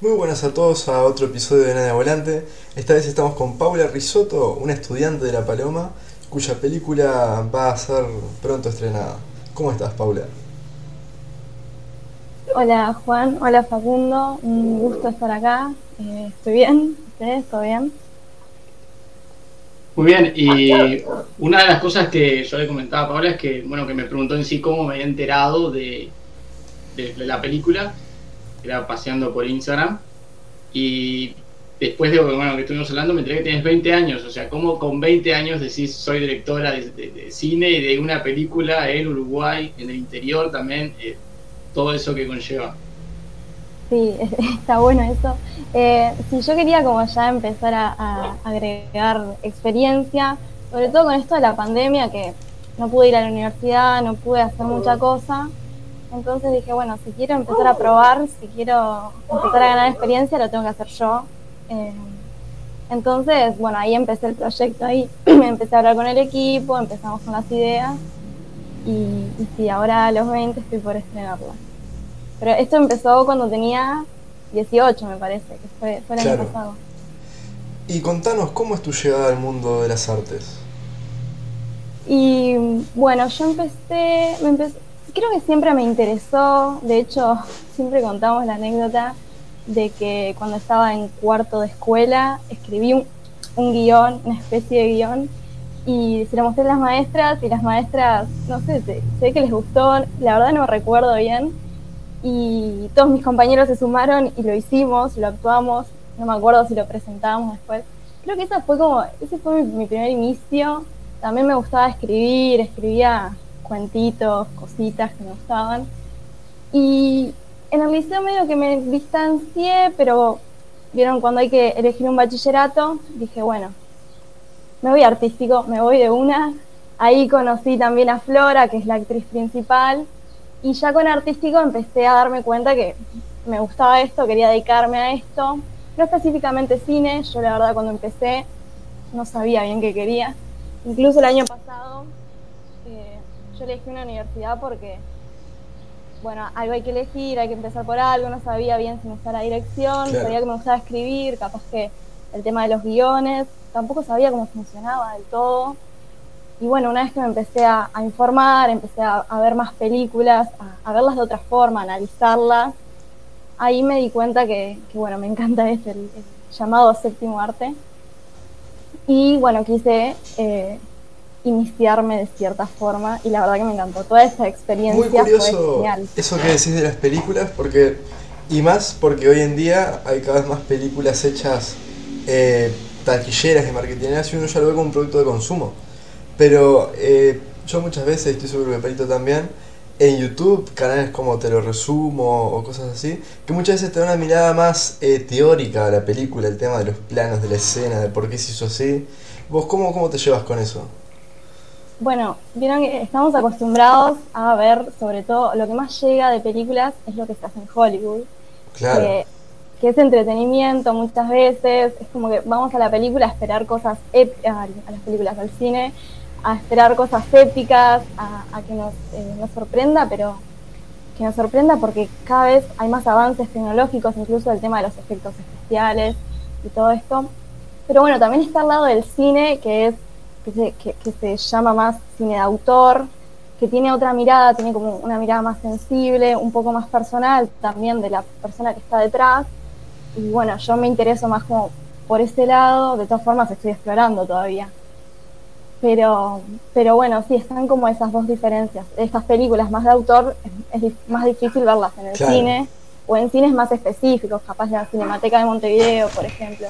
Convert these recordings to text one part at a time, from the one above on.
Muy buenas a todos a otro episodio de Nada Volante. Esta vez estamos con Paula Risotto, una estudiante de La Paloma, cuya película va a ser pronto estrenada. ¿Cómo estás, Paula? Hola, Juan. Hola, Facundo. Un gusto estar acá. Eh, ¿Estoy bien? ¿Ustedes? ¿Todo bien? Muy bien, y una de las cosas que yo le comentaba a Paula es que, bueno, que me preguntó en sí cómo me había enterado de, de la película era paseando por Instagram. Y después de bueno, que estuvimos hablando, me enteré que tienes 20 años. O sea, ¿cómo con 20 años decís soy directora de, cine y de una película en Uruguay, en el interior también? Eh, todo eso que conlleva. Sí, está bueno eso. Eh, sí, yo quería como ya empezar a, agregar experiencia, sobre todo con esto de la pandemia, que no pude ir a la universidad, no pude hacer mucha cosa. Entonces dije, bueno, si quiero empezar a probar, si quiero empezar a ganar experiencia, lo tengo que hacer yo. Eh, entonces, bueno, ahí empecé el proyecto, ahí empecé a hablar con el equipo, empezamos con las ideas y, y sí, ahora a los 20 estoy por estrenarla. Pero esto empezó cuando tenía 18, me parece, que fue, fue el año pasado. Y contanos, ¿cómo es tu llegada al mundo de las artes? Y bueno, yo empecé, me empecé creo que siempre me interesó, de hecho, siempre contamos la anécdota de que cuando estaba en cuarto de escuela escribí un, guion, una especie de guion, y se lo mostré a las maestras y las maestras, no sé, sé, que les gustó, la verdad no me recuerdo bien, y todos mis compañeros se sumaron y lo hicimos, lo actuamos, no me acuerdo si lo presentábamos después. Creo que esa fue como, ese fue mi primer inicio. También me gustaba escribir, escribía cuentitos, cositas que me gustaban. Y en el liceo medio que me distancié, pero vieron cuando hay que elegir un bachillerato, dije, bueno, me voy artístico, me voy de una. Ahí conocí también a Flora, que es la actriz principal, y ya con artístico empecé a darme cuenta que me gustaba esto, quería dedicarme a esto. No específicamente cine, yo la verdad cuando empecé no sabía bien qué quería. Incluso el año pasado yo elegí una universidad porque, bueno, algo hay que elegir, hay que empezar por algo, no sabía bien si me gustaba la dirección, sabía que me gustaba escribir, capaz que el tema de los guiones, tampoco sabía cómo funcionaba del todo. Y bueno, una vez que me empecé a, informar, empecé a, ver más películas, a, verlas de otra forma, a analizarlas, ahí me di cuenta que, bueno, me encanta este, el, llamado séptimo arte. Y bueno, quise eh, iniciarme de cierta forma y la verdad que me encantó toda esa experiencia. Muy curioso eso que decís de las películas porque y más porque hoy en día hay cada vez más películas hechas eh, taquilleras y marketingeras y uno ya lo ve como un producto de consumo. Pero eh, yo muchas veces, estoy seguro que Perito también, en YouTube, canales como Te lo resumo o cosas así, que muchas veces te dan una mirada más eh, teórica a la película, el tema de los planos de la escena, de por qué se hizo así. ¿Vos cómo, cómo te llevas con eso? Bueno, vieron que estamos acostumbrados a ver, sobre todo, lo que más llega de películas es lo que se hace en Hollywood. Claro. Que, es entretenimiento muchas veces, es como que vamos a la película a esperar cosas épicas, a las películas al cine, a esperar cosas épicas, a, que nos, eh, nos sorprenda, pero que nos sorprenda porque cada vez hay más avances tecnológicos, incluso el tema de los efectos especiales y todo esto. Pero bueno, también está al lado del cine, que es que se, llama más cine de autor, que tiene otra mirada, tiene como una mirada más sensible, un poco más personal también de la persona que está detrás. Y bueno, yo me intereso más como por ese lado, de todas formas estoy explorando todavía. Pero, pero bueno, sí, están como esas dos diferencias. Estas películas más de autor es, más difícil verlas en el cine o en cines más específicos, capaz de la Cinemateca de Montevideo, por ejemplo.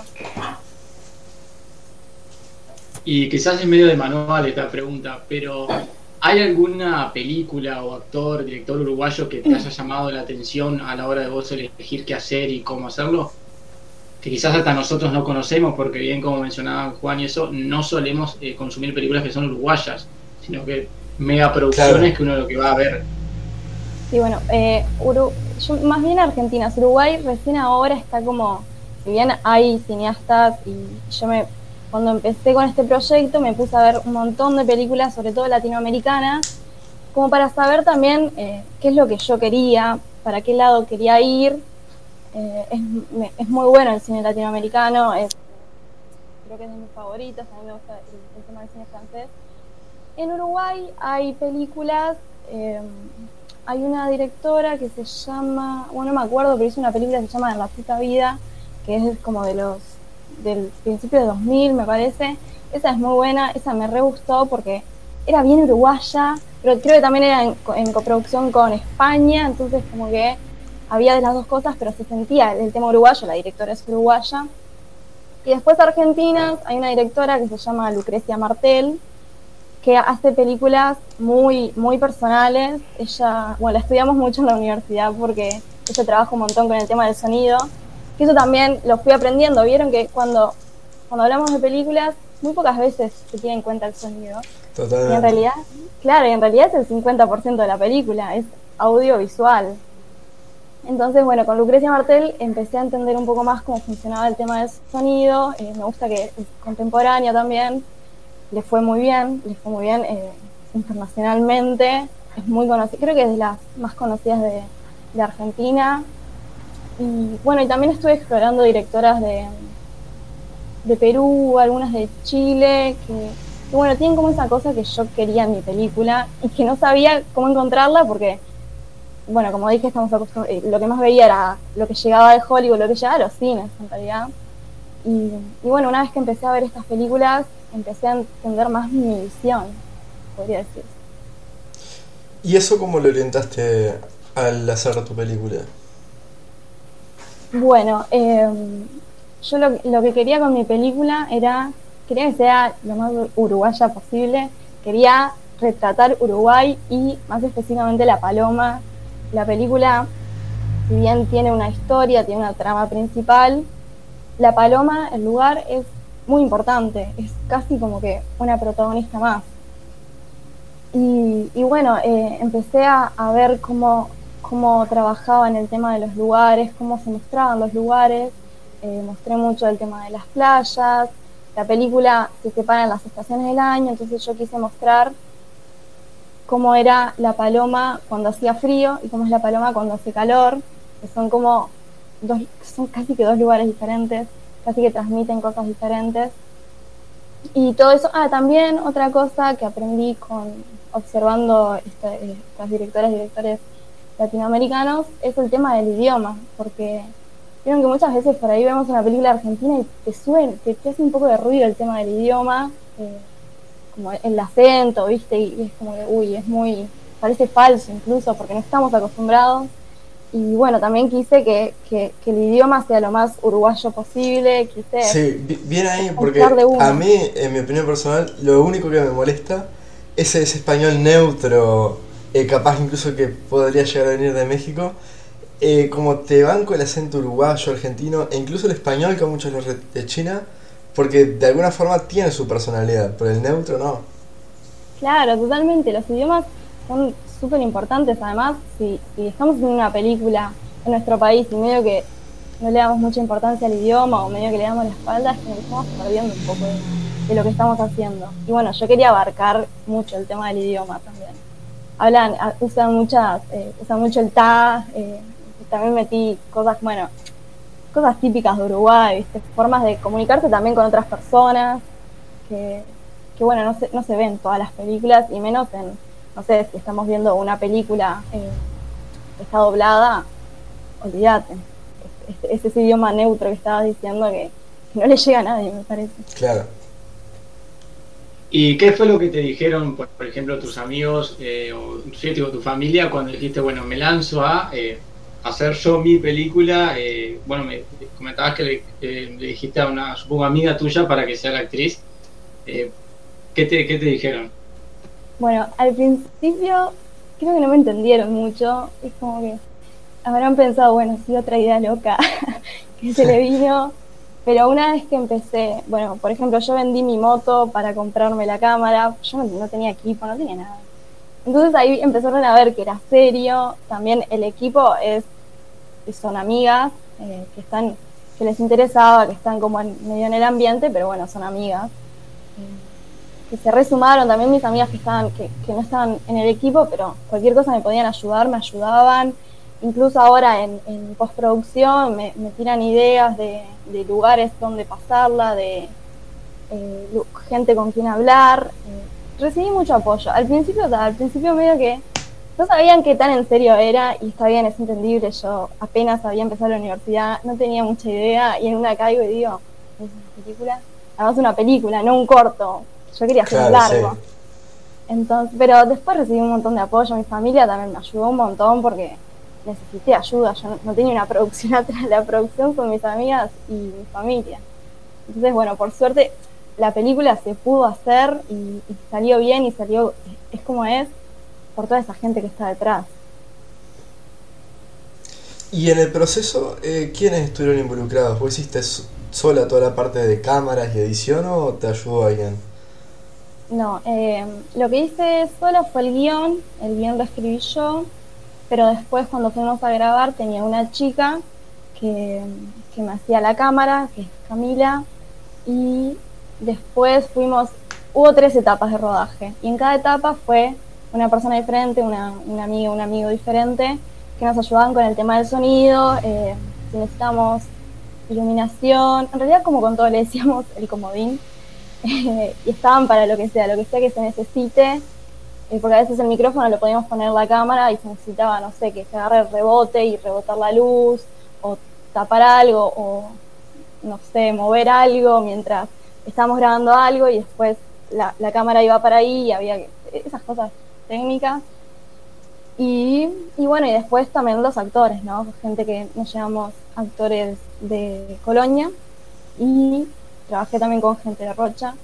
Y quizás en medio de manual esta pregunta, pero ¿hay alguna película o actor, director uruguayo que te haya llamado la atención a la hora de vos elegir qué hacer y cómo hacerlo? Que quizás hasta nosotros no conocemos, porque bien como mencionaba Juan y eso, no solemos eh, consumir películas que son uruguayas, sino que mega producciones que uno lo que va a ver. Sí, bueno, eh, más bien Argentina, Uruguay recién ahora está como, si bien hay cineastas y yo me cuando empecé con este proyecto me puse a ver un montón de películas, sobre todo latinoamericanas, como para saber también eh, qué es lo que yo quería, para qué lado quería ir. Eh, es, muy bueno el cine latinoamericano, es, creo que es de mis favoritos, a mí me gusta el, tema del cine francés. En Uruguay hay películas, eh, hay una directora que se llama, bueno, no me acuerdo, pero hizo una película que se llama En la puta vida, que es como de los del principio de 2000, me parece. Esa es muy buena, esa me re gustó porque era bien uruguaya, pero creo que también era en, coproducción con España, entonces como que había de las dos cosas, pero se sentía el tema uruguayo, la directora es uruguaya. Y después argentinas, hay una directora que se llama Lucrecia Martel, que hace películas muy, muy personales. Ella, bueno, la estudiamos mucho en la universidad porque ella trabaja un montón con el tema del sonido eso también lo fui aprendiendo. Vieron que cuando, cuando hablamos de películas, muy pocas veces se tiene en cuenta el sonido. Totalmente. Y en realidad, claro, y en realidad es el 50% de la película, es audiovisual. Entonces, bueno, con Lucrecia Martel empecé a entender un poco más cómo funcionaba el tema del sonido. Eh, me gusta que es contemporánea también. Le fue muy bien, le fue muy bien eh, internacionalmente. Es muy conocida, creo que es de las más conocidas de, de Argentina. Y bueno, y también estuve explorando directoras de, de Perú, algunas de Chile, que, bueno, tienen como esa cosa que yo quería en mi película y que no sabía cómo encontrarla porque, bueno, como dije, estamos acostumbrados, eh, lo que más veía era lo que llegaba de Hollywood, lo que llegaba de los cines en realidad. Y, y bueno, una vez que empecé a ver estas películas, empecé a entender más mi visión, podría decir. ¿Y eso cómo lo orientaste al hacer tu película? Bueno, em, yo lo, que quería con mi película era, quería que sea lo más uruguaya posible, quería retratar Uruguay y más específicamente La Paloma. La película, si bien tiene una historia, tiene una trama principal, La Paloma, el lugar es muy importante, es casi como que una protagonista más. Y, bueno, eh, empecé a ver cómo cómo trabajaba en el tema de los lugares, cómo se mostraban los lugares. Eh, mostré mucho el tema de las playas. La película se separa en las estaciones del año, entonces yo quise mostrar cómo era la paloma cuando hacía frío y cómo es la paloma cuando hace calor, que son como dos, son casi que dos lugares diferentes, casi que transmiten cosas diferentes. Y todo eso, ah, también otra cosa que aprendí con observando estas directoras y directores latinoamericanos es el tema del idioma, porque vieron que muchas veces por ahí vemos una película argentina y te suben, te, hace un poco de ruido el tema del idioma, eh, como el acento, ¿viste? Y, es como que, uy, es muy, parece falso incluso, porque no estamos acostumbrados. Y bueno, también quise que, que, el idioma sea lo más uruguayo posible, quise... Sí, bien ahí, porque a mí, en mi opinión personal, lo único que me molesta es ese español neutro eh, capaz incluso que podría llegar a venir de México, eh, como te banco el acento uruguayo, argentino e incluso el español que muchos los de China, porque de alguna forma tiene su personalidad, pero el neutro no. Claro, totalmente. Los idiomas son súper importantes. Además, si, estamos en una película en nuestro país y medio que no le damos mucha importancia al idioma o medio que le damos la espalda, es que nos estamos perdiendo un poco de lo que estamos haciendo. Y bueno, yo quería abarcar mucho el tema del idioma también hablan, usan muchas, eh, usan mucho el ta, eh, también metí cosas, bueno, cosas típicas de Uruguay, formas de comunicarse también con otras personas, que, que bueno, no se, no se ven todas las películas, y menos en, no sé, si estamos viendo una película eh, que está doblada, olvídate, es, ese idioma neutro que estabas diciendo que, que no le llega a nadie, me parece. Claro. ¿Y qué fue lo que te dijeron, por, ejemplo, tus amigos eh, o tu familia cuando dijiste, bueno, me lanzo a eh, hacer yo mi película? Eh, bueno, me comentabas que le, le, dijiste a una, supongo, amiga tuya para que sea la actriz. ¿qué, te, ¿Qué te dijeron? Bueno, al principio creo que no me entendieron mucho. Es como que habrán pensado, bueno, sí, otra idea loca que se le vino. Pero una vez que empecé, bueno, por ejemplo, yo vendí mi moto para comprarme la cámara, yo no, tenía equipo, no tenía nada. Entonces ahí empezaron a ver que era serio, también el equipo es, son amigas, eh, que están, que les interesaba, que están como medio en el ambiente, pero bueno, son amigas. Eh, que se resumaron también mis amigas que estaban, que, que no estaban en el equipo, pero cualquier cosa me podían ayudar, me ayudaban. Incluso ahora en, postproducción me, tiran ideas de, lugares donde pasarla, de eh, gente con quien hablar. Eh, recibí mucho apoyo. Al principio, al principio medio que no sabían qué tan en serio era y está bien, es entendible. Yo apenas había empezado la universidad, no tenía mucha idea y en una caigo y digo, ¿es una película? Además una película, no un corto. Yo quería hacer un largo. Entonces, pero después recibí un montón de apoyo, mi familia también me ayudó un montón porque necesité ayuda, yo no, tenía una producción atrás, la producción con mis amigas y mi familia. Entonces, bueno, por suerte la película se pudo hacer y, salió bien y salió, es como es, por toda esa gente que está detrás. Y en el proceso, eh, ¿quiénes estuvieron involucrados? ¿Vos hiciste sola toda la parte de cámaras y edición o te ayudó alguien? No, eh, lo que hice sola fue el guion, el guion lo escribí yo, pero después cuando fuimos a grabar tenía una chica que, me hacía la cámara, que es Camila, y después fuimos, hubo tres etapas de rodaje, y en cada etapa fue una persona diferente, una, una amiga, un amigo diferente, que nos ayudaban con el tema del sonido, eh, si necesitamos iluminación, en realidad como con todo le decíamos el comodín, y estaban para lo que sea, lo que sea que se necesite, porque a veces el micrófono lo podíamos poner la cámara y se necesitaba, no sé, que se agarre el rebote y rebotar la luz, o tapar algo, o no sé, mover algo mientras estábamos grabando algo y después la, la cámara iba para ahí y había esas cosas técnicas. Y, y, bueno, y después también los actores, ¿no? Gente que nos llamamos actores de Colonia y trabajé también con gente de Rocha,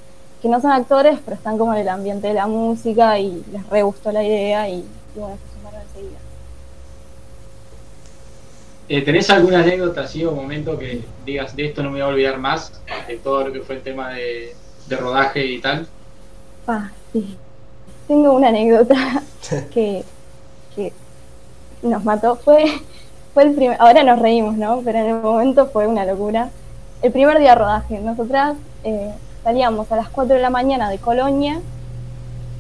que no son actores, pero están como en el ambiente de la música y les re gustó la idea y, bueno, se sumaron enseguida. Eh, ¿Tenés alguna anécdota así o momento que digas de esto no me voy a olvidar más, de todo lo que fue el tema de, rodaje y tal? Ah, sí. Tengo una anécdota que, que nos mató. Fue, fue el primer, ahora nos reímos, ¿no? Pero en el momento fue una locura el primer día de rodaje. Nosotras eh, salíamos a las 4 de la mañana de Colonia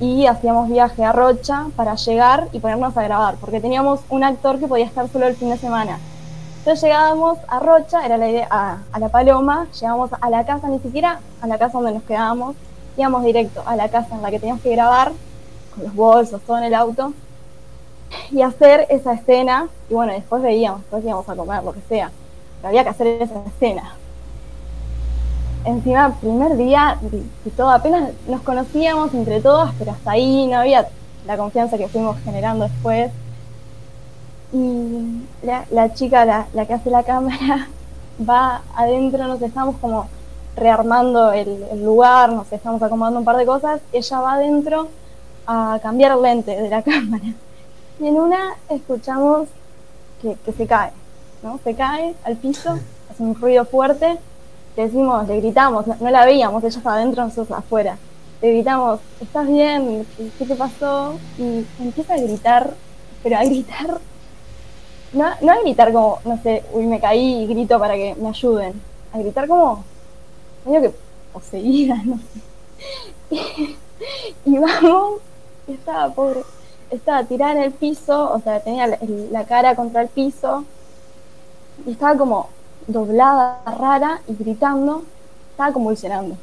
y hacíamos viaje a Rocha para llegar y ponernos a grabar, porque teníamos un actor que podía estar solo el fin de semana. Entonces llegábamos a Rocha, era la idea, a, La Paloma, llegamos a la casa, ni siquiera a la casa donde nos quedábamos, íbamos directo a la casa en la que teníamos que grabar, con los bolsos, todo en el auto, y hacer esa escena, y bueno, después veíamos, después íbamos a comer, lo que sea, pero había que hacer esa escena encima, primer día y todo, apenas nos conocíamos entre todas, pero hasta ahí no había la confianza que fuimos generando después. Y la, chica, la, que hace la cámara, va adentro, nos estamos como rearmando el, lugar, nos estamos acomodando un par de cosas, ella va adentro a cambiar el lente de la cámara. Y en una escuchamos que, que se cae, ¿no? Se cae al piso, hace un ruido fuerte le decimos, le gritamos, no, la veíamos, ella estaba adentro, nosotros afuera. Le gritamos, ¿estás bien? ¿Qué te pasó? Y empieza a gritar, pero a gritar, no, no a gritar como, no sé, uy, me caí y grito para que me ayuden, a gritar como, medio que poseída, no sé. Y, vamos, estaba pobre, estaba tirada en el piso, o sea, tenía la cara contra el piso, y estaba como doblada, rara y gritando, estaba convulsionando.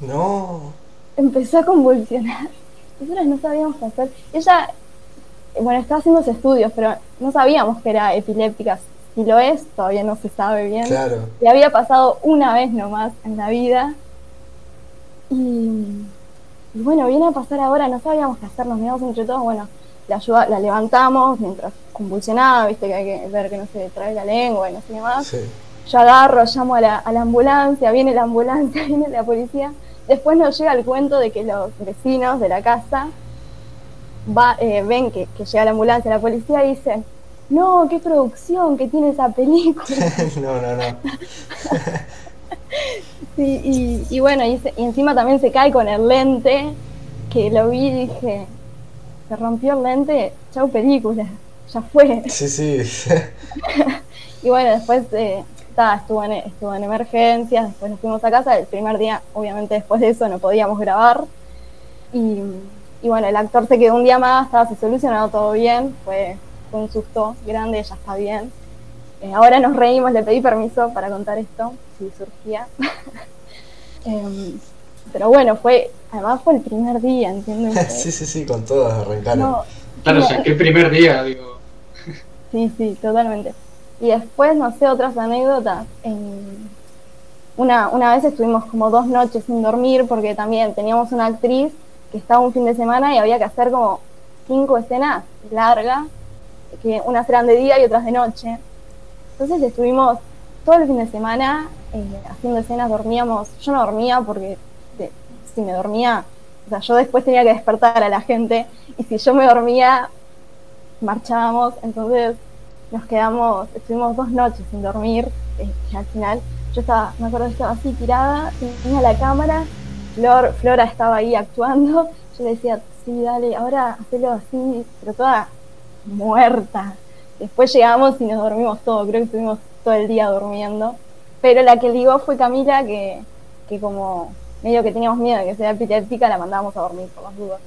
No. Empezó a convulsionar. Nosotros no sabíamos qué hacer. Ella, bueno, estaba haciendo estudios, pero no sabíamos que era epiléptica. Si lo es, todavía no se sabe bien. Claro. Le había pasado una vez nomás en la vida. Y, bueno, viene a pasar ahora, no sabíamos qué hacer, nos miramos entre todos, bueno, la, ayuda, la levantamos mientras convulsionaba, viste que hay que ver que no se trae la lengua y no sé qué más. Yo agarro, llamo a la, a la ambulancia, viene la ambulancia, viene la policía. Después nos llega el cuento de que los vecinos de la casa va, eh, ven que, llega la ambulancia, la policía y dicen, no, qué producción que tiene esa película. no, no, no. sí, y, bueno, y, y, encima también se cae con el lente, que lo vi y dije, se rompió el lente, chau película, ya fue. Sí, sí. y bueno, después eh, estuvo, en, estuvo en emergencias, después nos fuimos a casa, el primer día, obviamente después de eso no podíamos grabar. Y, bueno, el actor se quedó un día más, estaba se solucionado todo bien, fue, fue un susto grande, ella está bien. Eh, ahora nos reímos, le pedí permiso para contar esto, si surgía. Em, pero bueno, fue, además fue el primer día, ¿entiendes? sí, sí, sí, con todas arrancaron. claro, o sea, qué primer día, digo. Sí, sí, totalmente. Y después, no sé, otras anécdotas. una, una vez estuvimos como dos noches sin dormir porque también teníamos una actriz que estaba un fin de semana y había que hacer como cinco escenas largas, que unas eran de día y otras de noche. Entonces estuvimos todo el fin de semana eh, haciendo escenas, dormíamos, yo no dormía porque si me dormía, o sea, yo después tenía que despertar a la gente y si yo me dormía, marchábamos, entonces nos quedamos, estuvimos dos noches sin dormir, eh, y al final yo estaba, me acuerdo que estaba así tirada, tenía la cámara, Flor, Flora estaba ahí actuando, yo decía, sí, dale, ahora hacelo así, pero toda muerta. Después llegamos y nos dormimos todo, creo que estuvimos todo el día durmiendo. Pero la que ligó fue Camila, que, que como medio que teníamos miedo de que sea epiléptica, la mandábamos a dormir por las dudas.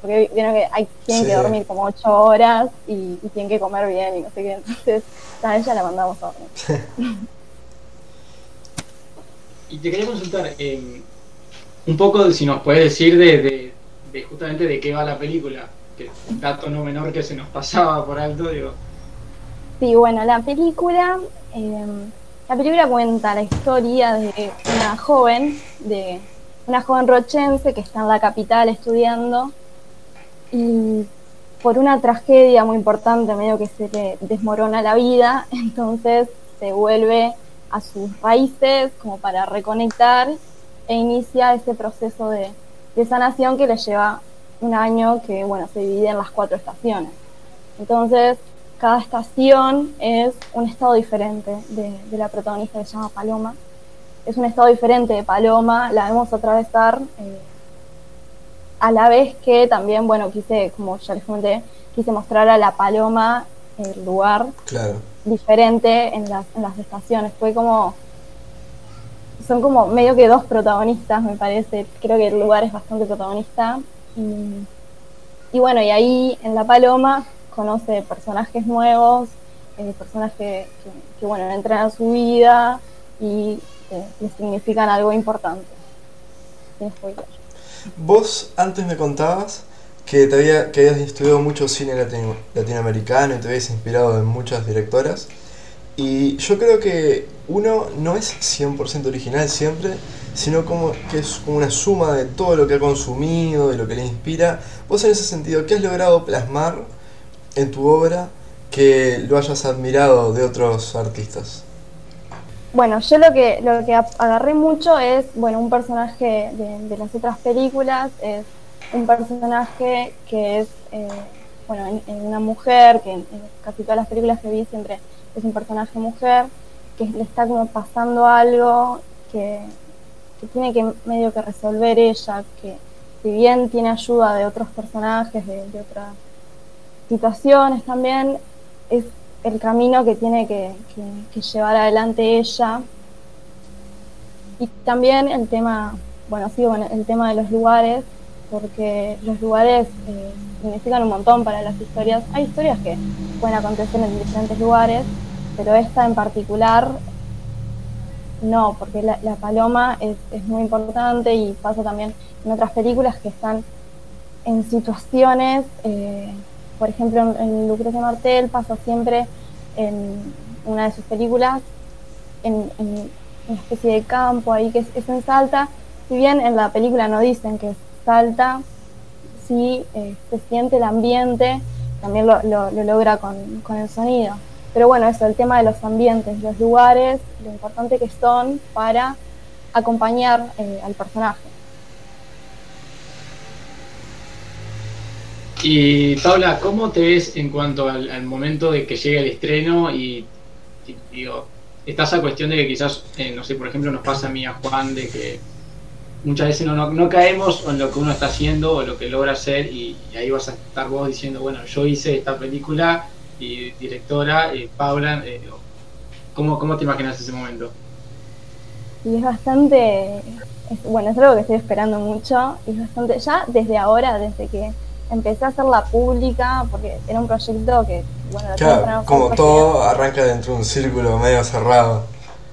Porque vieron que hay, tienen que dormir como ocho horas y, tienen que comer bien y no sé qué. Entonces, a ella la mandamos a dormir. y te quería consultar, eh, un poco si nos puedes decir de, de, justamente de qué va la película, que un dato no menor que se nos pasaba por alto, digo. Sí, bueno, la película, eh, la película cuenta la historia de una joven, de una joven rochense que está en la capital estudiando y por una tragedia muy importante, medio que se le desmorona la vida, entonces se vuelve a sus raíces como para reconectar e inicia ese proceso de, sanación que le lleva un año que, bueno, se divide en las cuatro estaciones. Entonces, cada estación es un estado diferente de, la protagonista que se llama Paloma. Es un estado diferente de Paloma, la vemos atravesar eh, a la vez que también, bueno, quise, como ya les comenté, quise mostrar a la Paloma el lugar diferente en las, en las estaciones. Fue como son como medio que dos protagonistas, me parece. Creo que el lugar es bastante protagonista. Y, bueno, y ahí en La Paloma conoce personajes nuevos, eh, personas que, bueno, entran a su vida y les significan algo importante. Vos antes me contabas que, había, que habías estudiado mucho cine latinoamericano y te habías inspirado en muchas directoras. Y yo creo que uno no es 100% original siempre, sino como que es como una suma de todo lo que ha consumido, de lo que le inspira. Vos en ese sentido, ¿qué has logrado plasmar en tu obra que lo hayas admirado de otros artistas? Bueno, yo lo que, lo que agarré mucho es, bueno, un personaje de, las otras películas, es un personaje que es, eh, bueno, en, una mujer, que en, casi todas las películas que vi siempre es un personaje mujer, que le está como pasando algo que, tiene que medio que resolver ella, que si bien tiene ayuda de otros personajes, de, otras situaciones también, es el camino que tiene que, llevar adelante ella. Y también el tema, bueno, sí, bueno, el tema de los lugares, porque los lugares eh, significan un montón para las historias. Hay historias que pueden acontecer en diferentes lugares, pero esta en particular no, porque la, paloma es, muy importante y pasa también en otras películas que están en situaciones, eh, por ejemplo en, Lucrecia Martel pasa siempre en una de sus películas en, una especie de campo ahí que es, en Salta, si bien en la película no dicen que es Salta, sí eh, se siente el ambiente, también lo, logra con el sonido. Pero bueno, eso, el tema de los ambientes, los lugares, lo importante que son para acompañar eh, al personaje. Y Paula, ¿cómo te ves en cuanto al, momento de que llegue el estreno y, digo, está esa cuestión de que quizás, eh, no sé, por ejemplo, nos pasa a mí a Juan de que muchas veces no, no, caemos en lo que uno está haciendo o lo que logra hacer y, ahí vas a estar vos diciendo, bueno, yo hice esta película y directora, eh, Paula, ¿cómo, ¿cómo te imaginas ese momento? Y es bastante, bueno, es algo que estoy esperando mucho, y es bastante, ya desde ahora, desde que empecé a hacerla pública, porque era un proyecto que bueno, Claro, como todo arranca dentro de un círculo medio cerrado.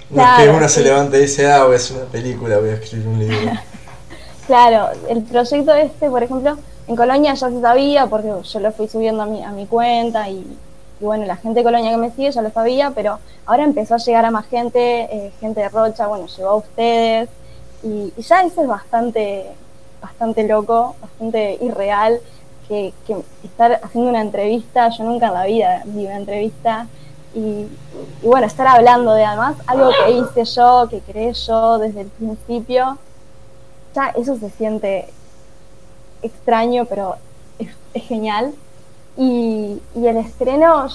No es que uno se levanta y dice, ah, voy a hacer una película, voy a escribir un libro. Claro, el proyecto este, por ejemplo, en Colonia ya se sabía porque yo lo fui subiendo a mi, a mi cuenta y, y bueno, la gente de Colonia que me sigue ya lo sabía, pero ahora empezó a llegar a más gente, eh, gente de Rocha, bueno, llegó a ustedes y, y ya eso es bastante, bastante loco, bastante irreal, que, que estar haciendo una entrevista, yo nunca en la vida vi una entrevista y, bueno, estar hablando de además algo que hice yo, que creé yo desde el principio ya eso se siente extraño, pero es, genial. Y, el estreno,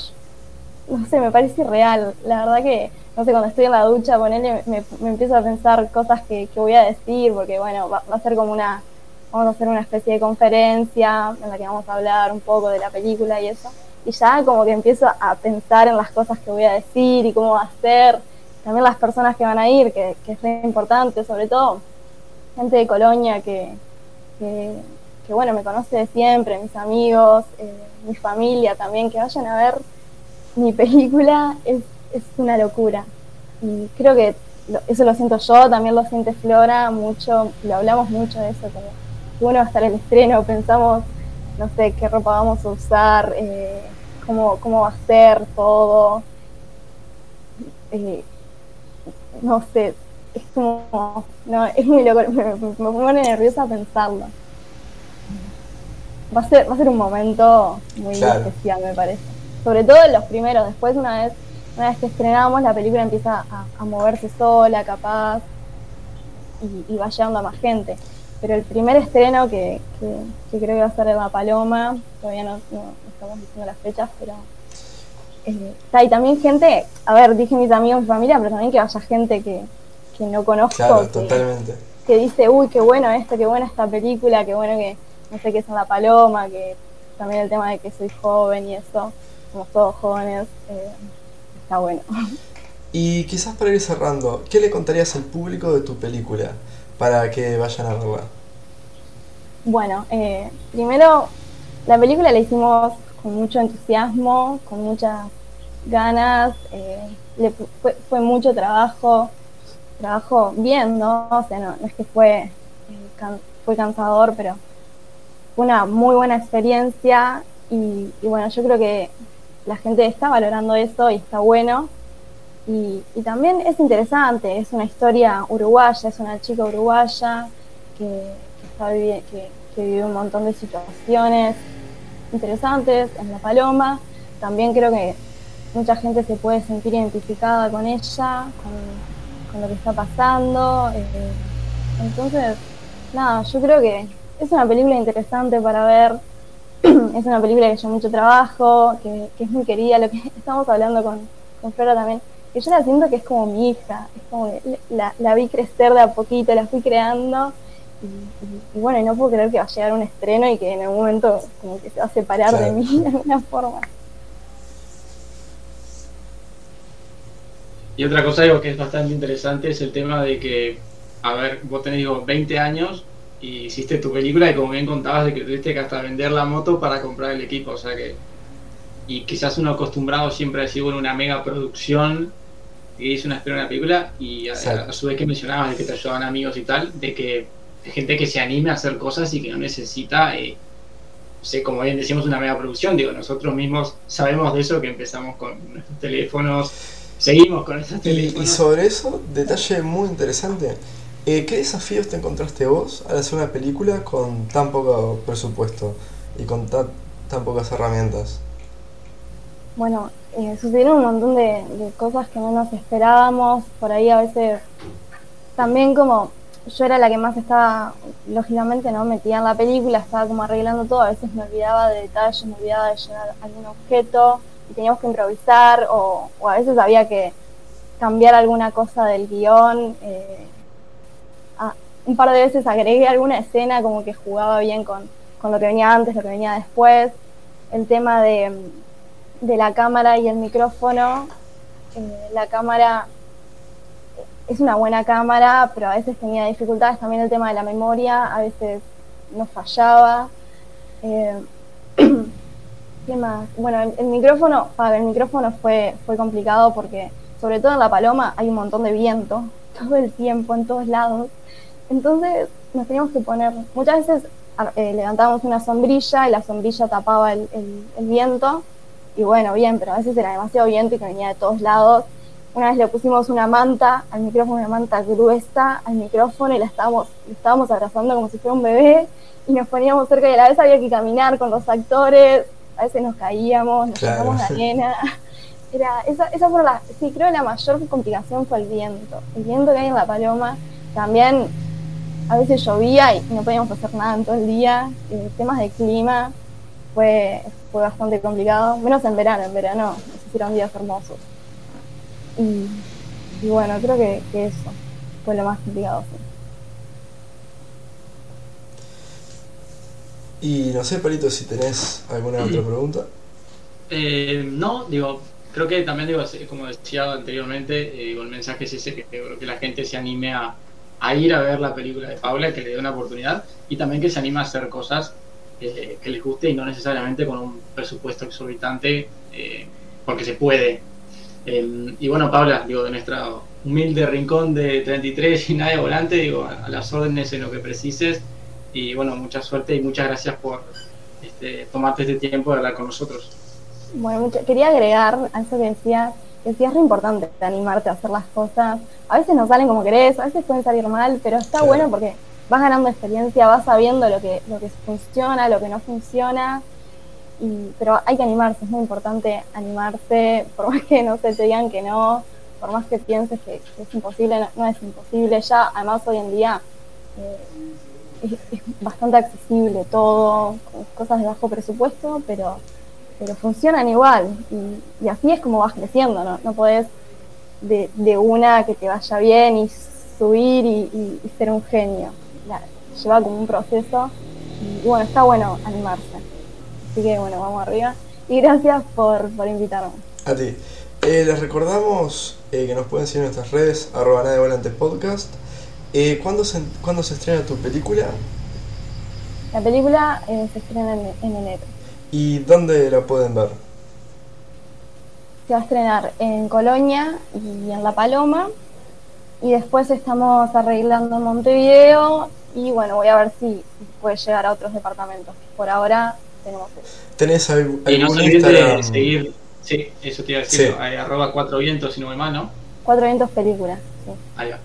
no sé, me parece irreal. La verdad que, no sé, cuando estoy en la ducha, ponele, me, me empiezo a pensar cosas que, que voy a decir, porque bueno, va, va a ser como una, vamos a hacer una especie de conferencia en la que vamos a hablar un poco de la película y eso. Y ya como que empiezo a pensar en las cosas que voy a decir y cómo va a ser. También las personas que van a ir, que, que es re importante, sobre todo gente de Colonia que, que, bueno, me conoce de siempre, mis amigos, eh, mi familia también, que vayan a ver mi película es, es una locura. Y creo que eso lo siento yo, también lo siente Flora mucho, lo hablamos mucho de eso, como bueno va a estar el estreno, pensamos, no sé, qué ropa vamos a usar, eh, cómo, cómo va a ser todo. Eh, no sé, es como, no, es muy loco, me, me- pone nerviosa pensarlo. Va a ser, va a ser un momento muy Claro. especial, me parece. Sobre todo en los primeros, después una vez, una vez que estrenamos, la película empieza a, a moverse sola, capaz, y, y va llegando a más gente. Pero el primer estreno que, que, que creo que va a ser en La Paloma, todavía no, estamos diciendo las fechas, pero eh, y también gente, a ver, dije mis amigos, mi familia, pero también que vaya gente que, que no conozco, Claro, que, totalmente. que dice, uy, qué bueno esto, qué buena esta película, qué bueno que, no sé qué es en La Paloma, que también el tema de que soy joven y eso, somos todos jóvenes, eh, está bueno. Y quizás para ir cerrando, ¿qué le contarías al público de tu película para que vayan a verla? Bueno, eh, primero, la película la hicimos con mucho entusiasmo, con muchas ganas, eh, le fu- fue, mucho trabajo, trabajo bien, ¿no? O sea, no, es que fue, eh, fue cansador, pero fue una muy buena experiencia y, bueno, yo creo que la gente está valorando eso y está bueno. Y, también es interesante, es una historia uruguaya, es una chica uruguaya que que, que vive un montón de situaciones interesantes en La Paloma. También creo que mucha gente se puede sentir identificada con ella, con, lo que está pasando. eh, entonces, nada, yo creo que es una película interesante para ver. es una película que lleva mucho trabajo, que, que es muy querida, lo que estamos hablando con, con Flora también, que yo la siento que es como mi hija, es como que la, la vi crecer de a poquito, la fui creando y, y- y bueno, y no puedo creer que va a llegar un estreno y que en algún momento como que se va a separar de mí de alguna forma. Y otra cosa digo que es bastante interesante es el tema de que, a ver, vos tenés digo, 20 años y hiciste tu película y como bien contabas de que tuviste que hasta vender la moto para comprar el equipo, o sea que y quizás uno acostumbrado siempre a decir bueno una mega producción y hizo una espera una película y a, su vez que mencionabas de que te ayudaban amigos y tal, de que gente que se anime a hacer cosas y que no necesita eh, no sé, como bien decimos, una mega producción. Digo, nosotros mismos sabemos de eso, que empezamos con nuestros teléfonos, seguimos con esos Y, teléfonos. y sobre eso, detalle muy interesante. eh, ¿Qué desafíos te encontraste vos al hacer una película con tan poco presupuesto y con tan, tan pocas herramientas? Bueno, eh, sucedieron un montón de, de cosas que no nos esperábamos, por ahí a veces también como yo era la que más estaba, lógicamente, no metida en la película, estaba como arreglando todo, a veces me olvidaba de detalles, me olvidaba de llevar algún objeto y teníamos que improvisar o, o a veces había que cambiar alguna cosa del guion. eh, ah, un par de veces agregué alguna escena como que jugaba bien con, con lo que venía antes, lo que venía después. El tema de, de la cámara y el micrófono, eh, la cámara es una buena cámara, pero a veces tenía dificultades. También el tema de la memoria, a veces no fallaba. Eh, ¿Qué más? Bueno, el, el micrófono, a ver, el micrófono fue, fue complicado porque, sobre todo en La Paloma, hay un montón de viento todo el tiempo, en todos lados. Entonces nos teníamos que poner, muchas veces eh, levantábamos una sombrilla y la sombrilla tapaba el, el, el viento. Y bueno, bien, pero a veces era demasiado viento y que venía de todos lados. Una vez le pusimos una manta al micrófono, una manta gruesa al micrófono y la estábamos, la estábamos abrazando como si fuera un bebé y nos poníamos cerca de la vez, había que caminar con los actores, a veces nos caíamos, nos Claro. la arena. Era, esa, esa fue la, sí, creo que la mayor complicación fue el viento. El viento que hay en La Paloma. También a veces llovía y no podíamos hacer nada en todo el día. Eh, temas de clima fue, fue bastante complicado, menos en verano. En verano nos hicieron días hermosos. Y, y bueno, creo que, que eso fue lo más complicado. sí. Y no sé, Palito, si tenés alguna otra pregunta. Eh, no, digo, creo que también, digo, como decía anteriormente, eh, digo, el mensaje es ese, que creo que la gente se anime a, a ir a ver la película de Paula, que le dé una oportunidad, y también que se anime a hacer cosas eh, que les guste y no necesariamente con un presupuesto exorbitante, eh, porque se puede. Eh, y bueno, Paula, digo, de nuestro humilde rincón de 33 y nada de volante, digo, a, a las órdenes en lo que precises, y bueno, mucha suerte y muchas gracias por este, tomarte este tiempo de hablar con nosotros. Bueno, quería agregar a eso que decías, que sí es re importante animarte a hacer las cosas. A veces no salen como querés, a veces pueden salir mal, pero está Claro. bueno porque vas ganando experiencia, vas sabiendo lo que, lo que funciona, lo que no funciona. Pero hay que animarse, es muy importante animarse, por más que no se te digan que no, por más que pienses que, es imposible, no, es imposible. Ya, además, hoy en día eh, es, bastante accesible todo, cosas de bajo presupuesto, pero pero funcionan igual y, así es como vas creciendo, ¿no? No podés de, de una que te vaya bien y subir y, y- y ser un genio. La- lleva como un proceso y bueno, está bueno animarse. Así que bueno, vamos arriba. Y gracias por, por invitarme. A ti. Eh, les recordamos eh, que nos pueden seguir en nuestras redes, arroba nada de volante podcast. Eh, ¿cuándo, se, ¿Cuándo se estrena tu película? La película eh, se estrena en, en enero. ¿Y dónde la pueden ver? Se va a estrenar en Colonia y en La Paloma. Y después estamos arreglando en Montevideo. Y bueno, voy a ver si, si puede llegar a otros departamentos. Por ahora tenemos eso. ¿Tenés algún, Y no algún se olviden Instagram? de seguir, sí, eso te iba a decir, Sí. eh, arroba cuatro vientos, si no me mal, ¿no? Cuatro eventos películas. sí. Ahí va.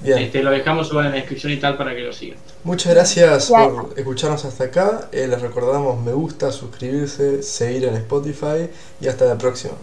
Bien. Este, lo dejamos igual en la descripción y tal para que lo sigan. Muchas gracias por escucharnos hasta acá. Eh, les recordamos me gusta, suscribirse, seguir en Spotify y hasta la próxima.